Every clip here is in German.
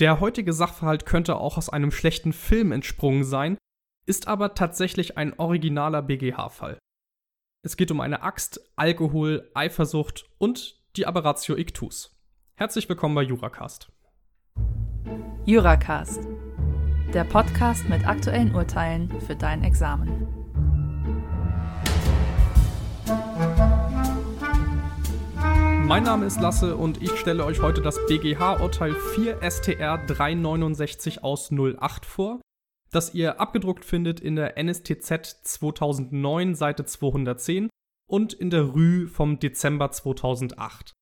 Der heutige Sachverhalt könnte auch aus einem schlechten Film entsprungen sein, ist aber tatsächlich ein originaler BGH-Fall. Es geht um eine Axt, Alkohol, Eifersucht und die Aberratio Ictus. Herzlich willkommen bei Juracast. Juracast, der Podcast mit aktuellen Urteilen für dein Examen. Mein Name ist Lasse und ich stelle euch heute das BGH-Urteil 4 STR 369 aus 08 vor, das ihr abgedruckt findet in der NSTZ 2009 Seite 210 und in der Rü vom Dezember 2008.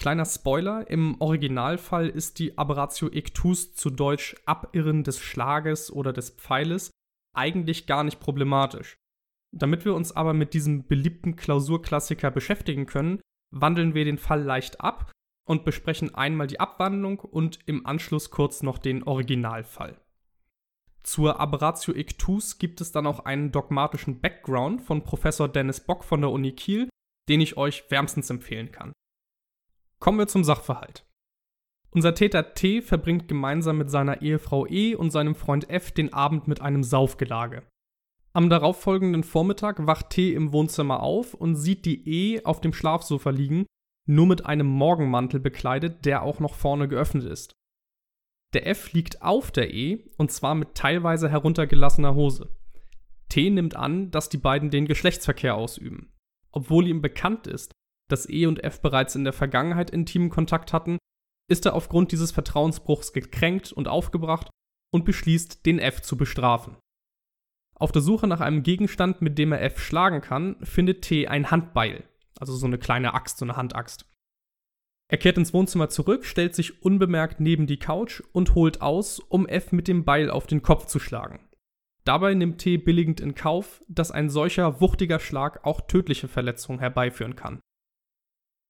Kleiner Spoiler, im Originalfall ist die Aberratio ictus zu Deutsch Abirren des Schlages oder des Pfeiles eigentlich gar nicht problematisch. Damit wir uns aber mit diesem beliebten Klausurklassiker beschäftigen können, wandeln wir den Fall leicht ab und besprechen einmal die Abwandlung und im Anschluss kurz noch den Originalfall. Zur Aberratio ictus gibt es dann auch einen dogmatischen Background von Professor Dennis Bock von der Uni Kiel, den ich euch wärmstens empfehlen kann. Kommen wir zum Sachverhalt. Unser Täter T verbringt gemeinsam mit seiner Ehefrau E und seinem Freund F den Abend mit einem Saufgelage. Am darauffolgenden Vormittag wacht T im Wohnzimmer auf und sieht die E auf dem Schlafsofa liegen, nur mit einem Morgenmantel bekleidet, der auch noch vorne geöffnet ist. Der F liegt auf der E und zwar mit teilweise heruntergelassener Hose. T nimmt an, dass die beiden den Geschlechtsverkehr ausüben. Obwohl ihm bekannt ist, dass E und F bereits in der Vergangenheit intimen Kontakt hatten, ist er aufgrund dieses Vertrauensbruchs gekränkt und aufgebracht und beschließt, den F zu bestrafen. Auf der Suche nach einem Gegenstand, mit dem er F schlagen kann, findet T ein Handbeil, also so eine kleine Axt, so eine Handaxt. Er kehrt ins Wohnzimmer zurück, stellt sich unbemerkt neben die Couch und holt aus, um F mit dem Beil auf den Kopf zu schlagen. Dabei nimmt T billigend in Kauf, dass ein solcher wuchtiger Schlag auch tödliche Verletzungen herbeiführen kann.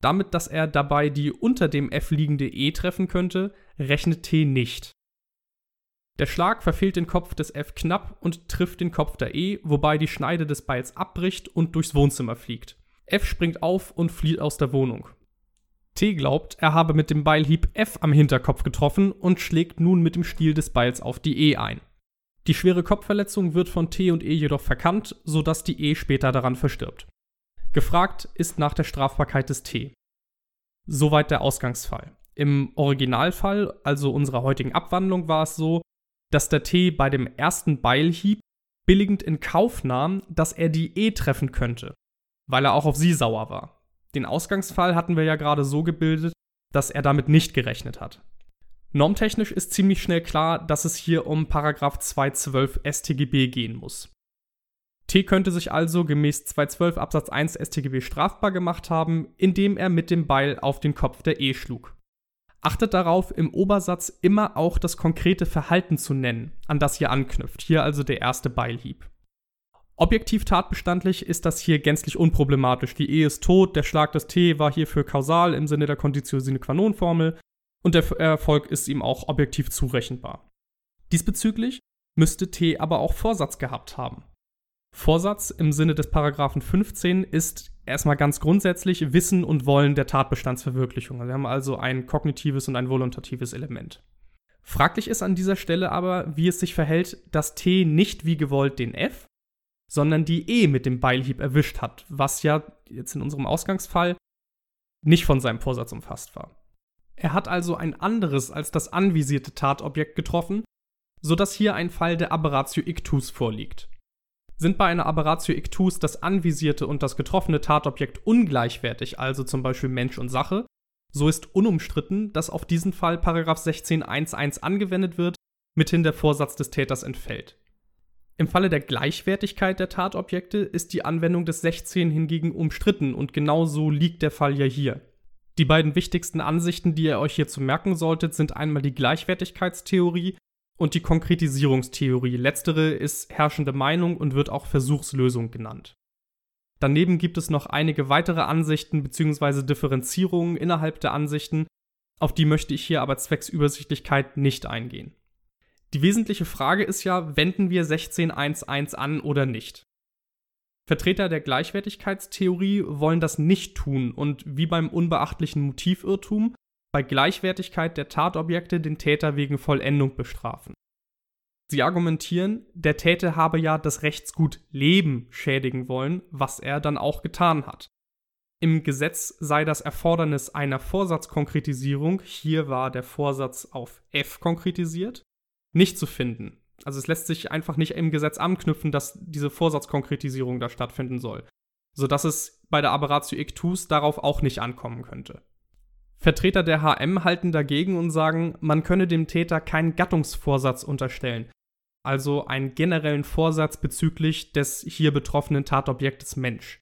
Damit, dass er dabei die unter dem F liegende E treffen könnte, rechnet T nicht. Der Schlag verfehlt den Kopf des F knapp und trifft den Kopf der E, wobei die Schneide des Beils abbricht und durchs Wohnzimmer fliegt. F springt auf und flieht aus der Wohnung. T glaubt, er habe mit dem Beilhieb F am Hinterkopf getroffen und schlägt nun mit dem Stiel des Beils auf die E ein. Die schwere Kopfverletzung wird von T und E jedoch verkannt, sodass die E später daran verstirbt. Gefragt ist nach der Strafbarkeit des T. Soweit der Ausgangsfall. Im Originalfall, also unserer heutigen Abwandlung, war es so, dass der T bei dem ersten Beilhieb billigend in Kauf nahm, dass er die E treffen könnte, weil er auch auf sie sauer war. Den Ausgangsfall hatten wir ja gerade so gebildet, dass er damit nicht gerechnet hat. Normtechnisch ist ziemlich schnell klar, dass es hier um Paragraph 212 StGB gehen muss. T könnte sich also gemäß 212 Absatz 1 StGB strafbar gemacht haben, indem er mit dem Beil auf den Kopf der E schlug. Achtet darauf, im Obersatz immer auch das konkrete Verhalten zu nennen, an das ihr anknüpft. Hier also der erste Beilhieb. Objektiv tatbestandlich ist das hier gänzlich unproblematisch. Die Ehe ist tot, der Schlag des T war hierfür kausal im Sinne der Conditio sine qua non Formel und der Erfolg ist ihm auch objektiv zurechenbar. Diesbezüglich müsste T aber auch Vorsatz gehabt haben. Vorsatz im Sinne des Paragraphen 15 ist erstmal ganz grundsätzlich Wissen und Wollen der Tatbestandsverwirklichung. Wir haben also ein kognitives und ein volontatives Element. Fraglich ist an dieser Stelle aber, wie es sich verhält, dass T nicht wie gewollt den F, sondern die E mit dem Beilhieb erwischt hat, was ja jetzt in unserem Ausgangsfall nicht von seinem Vorsatz umfasst war. Er hat also ein anderes als das anvisierte Tatobjekt getroffen, sodass hier ein Fall der Aberratio ictus vorliegt. Sind bei einer Aberratio ictus das anvisierte und das getroffene Tatobjekt ungleichwertig, also zum Beispiel Mensch und Sache, so ist unumstritten, dass auf diesen Fall 16.1.1 angewendet wird, mithin der Vorsatz des Täters entfällt. Im Falle der Gleichwertigkeit der Tatobjekte ist die Anwendung des 16 hingegen umstritten und genau so liegt der Fall ja hier. Die beiden wichtigsten Ansichten, die ihr euch hierzu merken solltet, sind einmal die Gleichwertigkeitstheorie und die Konkretisierungstheorie. Letztere ist herrschende Meinung und wird auch Versuchslösung genannt. Daneben gibt es noch einige weitere Ansichten bzw. Differenzierungen innerhalb der Ansichten, auf die möchte ich hier aber zwecks Übersichtlichkeit nicht eingehen. Die wesentliche Frage ist ja, wenden wir 16.1.1 an oder nicht? Vertreter der Gleichwertigkeitstheorie wollen das nicht tun und wie beim unbeachtlichen Motivirrtum bei Gleichwertigkeit der Tatobjekte den Täter wegen Vollendung bestrafen. Sie argumentieren, der Täter habe ja das Rechtsgut Leben schädigen wollen, was er dann auch getan hat. Im Gesetz sei das Erfordernis einer Vorsatzkonkretisierung, hier war der Vorsatz auf F konkretisiert, nicht zu finden. Also es lässt sich einfach nicht im Gesetz anknüpfen, dass diese Vorsatzkonkretisierung da stattfinden soll, sodass es bei der Aberratio Ictus darauf auch nicht ankommen könnte. Vertreter der HM halten dagegen und sagen, man könne dem Täter keinen Gattungsvorsatz unterstellen, also einen generellen Vorsatz bezüglich des hier betroffenen Tatobjektes Mensch.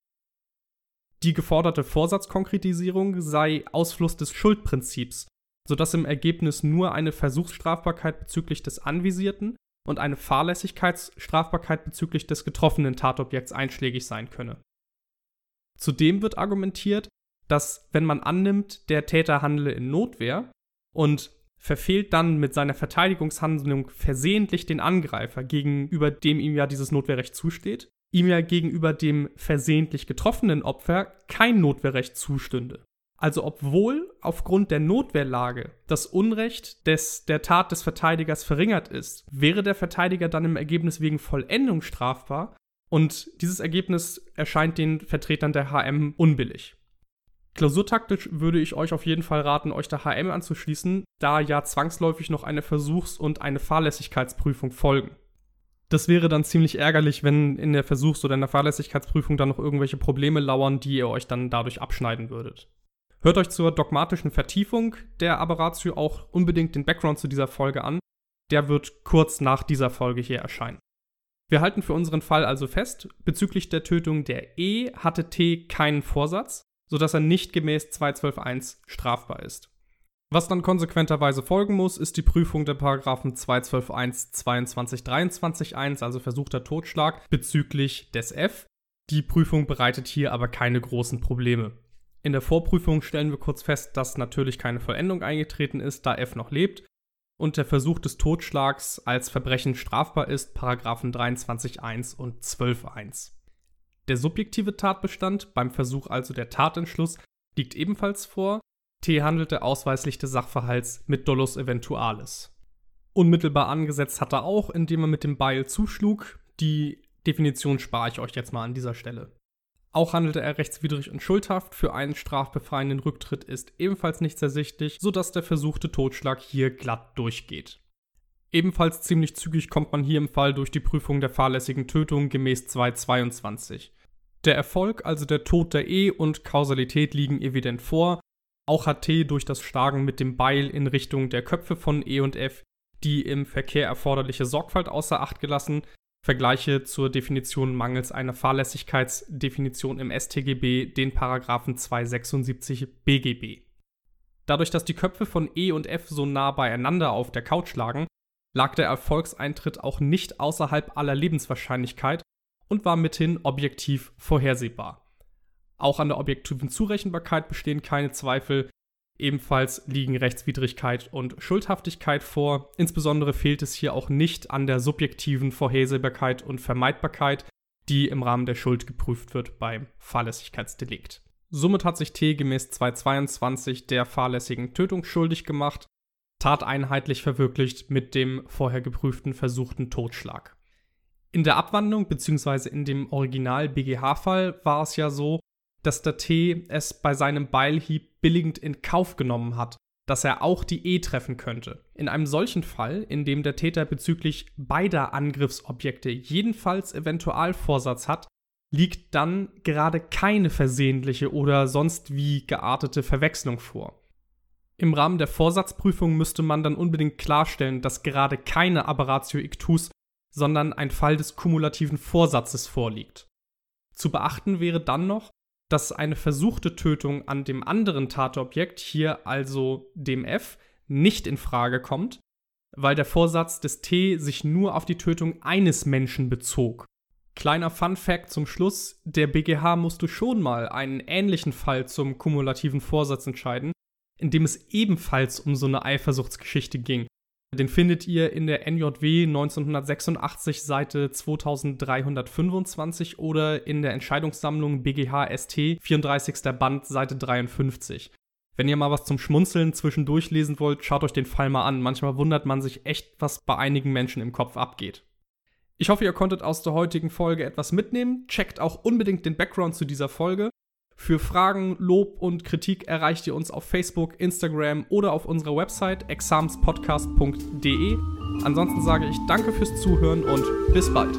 Die geforderte Vorsatzkonkretisierung sei Ausfluss des Schuldprinzips, sodass im Ergebnis nur eine Versuchsstrafbarkeit bezüglich des Anvisierten und eine Fahrlässigkeitsstrafbarkeit bezüglich des getroffenen Tatobjekts einschlägig sein könne. Zudem wird argumentiert, dass wenn man annimmt, der Täter handle in Notwehr und verfehlt dann mit seiner Verteidigungshandlung versehentlich den Angreifer, gegenüber dem ihm ja dieses Notwehrrecht zusteht, ihm ja gegenüber dem versehentlich getroffenen Opfer kein Notwehrrecht zustünde. Also obwohl aufgrund der Notwehrlage das Unrecht des, der Tat des Verteidigers verringert ist, wäre der Verteidiger dann im Ergebnis wegen Vollendung strafbar und dieses Ergebnis erscheint den Vertretern der HM unbillig. Klausurtaktisch würde ich euch auf jeden Fall raten, euch der HM anzuschließen, da ja zwangsläufig noch eine Versuchs- und eine Fahrlässigkeitsprüfung folgen. Das wäre dann ziemlich ärgerlich, wenn in der Versuchs- oder in der Fahrlässigkeitsprüfung dann noch irgendwelche Probleme lauern, die ihr euch dann dadurch abschneiden würdet. Hört euch zur dogmatischen Vertiefung der Aberratio auch unbedingt den Background zu dieser Folge an. Der wird kurz nach dieser Folge hier erscheinen. Wir halten für unseren Fall also fest, bezüglich der Tötung der E hatte T keinen Vorsatz, sodass er nicht gemäß 212.1 strafbar ist. Was dann konsequenterweise folgen muss, ist die Prüfung der Paragraphen 212.1, 22, 23, 1, also versuchter Totschlag, bezüglich des F. Die Prüfung bereitet hier aber keine großen Probleme. In der Vorprüfung stellen wir kurz fest, dass natürlich keine Vollendung eingetreten ist, da F noch lebt und der Versuch des Totschlags als Verbrechen strafbar ist, Paragraphen 23.1 und 12.1. Der subjektive Tatbestand, beim Versuch also der Tatentschluss, liegt ebenfalls vor. T handelte ausweislich des Sachverhalts mit Dolus eventualis. Unmittelbar angesetzt hat er auch, indem er mit dem Beil zuschlug. Die Definition spare ich euch jetzt mal an dieser Stelle. Auch handelte er rechtswidrig und schuldhaft. Für einen strafbefreienden Rücktritt ist ebenfalls nichts ersichtlich, sodass der versuchte Totschlag hier glatt durchgeht. Ebenfalls ziemlich zügig kommt man hier im Fall durch die Prüfung der fahrlässigen Tötung gemäß 222. Der Erfolg, also der Tod der E und Kausalität liegen evident vor. Auch hat T durch das Schlagen mit dem Beil in Richtung der Köpfe von E und F die im Verkehr erforderliche Sorgfalt außer Acht gelassen. Vergleiche zur Definition mangels einer Fahrlässigkeitsdefinition im StGB den Paragraphen 276 BGB. Dadurch, dass die Köpfe von E und F so nah beieinander auf der Couch lagen, lag der Erfolgseintritt auch nicht außerhalb aller Lebenswahrscheinlichkeit und war mithin objektiv vorhersehbar. Auch an der objektiven Zurechenbarkeit bestehen keine Zweifel. Ebenfalls liegen Rechtswidrigkeit und Schuldhaftigkeit vor. Insbesondere fehlt es hier auch nicht an der subjektiven Vorhersehbarkeit und Vermeidbarkeit, die im Rahmen der Schuld geprüft wird beim Fahrlässigkeitsdelikt. Somit hat sich T gemäß 222 der fahrlässigen Tötung schuldig gemacht, tateinheitlich verwirklicht mit dem vorher geprüften versuchten Totschlag. In der Abwandlung bzw. in dem Original BGH-Fall war es ja so, dass der T es bei seinem Beilhieb billigend in Kauf genommen hat, dass er auch die E treffen könnte. In einem solchen Fall, in dem der Täter bezüglich beider Angriffsobjekte jedenfalls Eventualvorsatz hat, liegt dann gerade keine versehentliche oder sonst wie geartete Verwechslung vor. Im Rahmen der Vorsatzprüfung müsste man dann unbedingt klarstellen, dass gerade keine Aberratio ictus sondern ein Fall des kumulativen Vorsatzes vorliegt. Zu beachten wäre dann noch, dass eine versuchte Tötung an dem anderen Tatobjekt, hier also dem F, nicht in Frage kommt, weil der Vorsatz des T sich nur auf die Tötung eines Menschen bezog. Kleiner Fun Fact zum Schluss: Der BGH musste schon mal einen ähnlichen Fall zum kumulativen Vorsatz entscheiden, in dem es ebenfalls um so eine Eifersuchtsgeschichte ging. Den findet ihr in der NJW 1986 Seite 2325 oder in der Entscheidungssammlung BGH ST 34. Band Seite 53. Wenn ihr mal was zum Schmunzeln zwischendurch lesen wollt, schaut euch den Fall mal an. Manchmal wundert man sich echt, was bei einigen Menschen im Kopf abgeht. Ich hoffe, ihr konntet aus der heutigen Folge etwas mitnehmen. Checkt auch unbedingt den Background zu dieser Folge. Für Fragen, Lob und Kritik erreicht ihr uns auf Facebook, Instagram oder auf unserer Website examspodcast.de. Ansonsten sage ich danke fürs Zuhören und bis bald.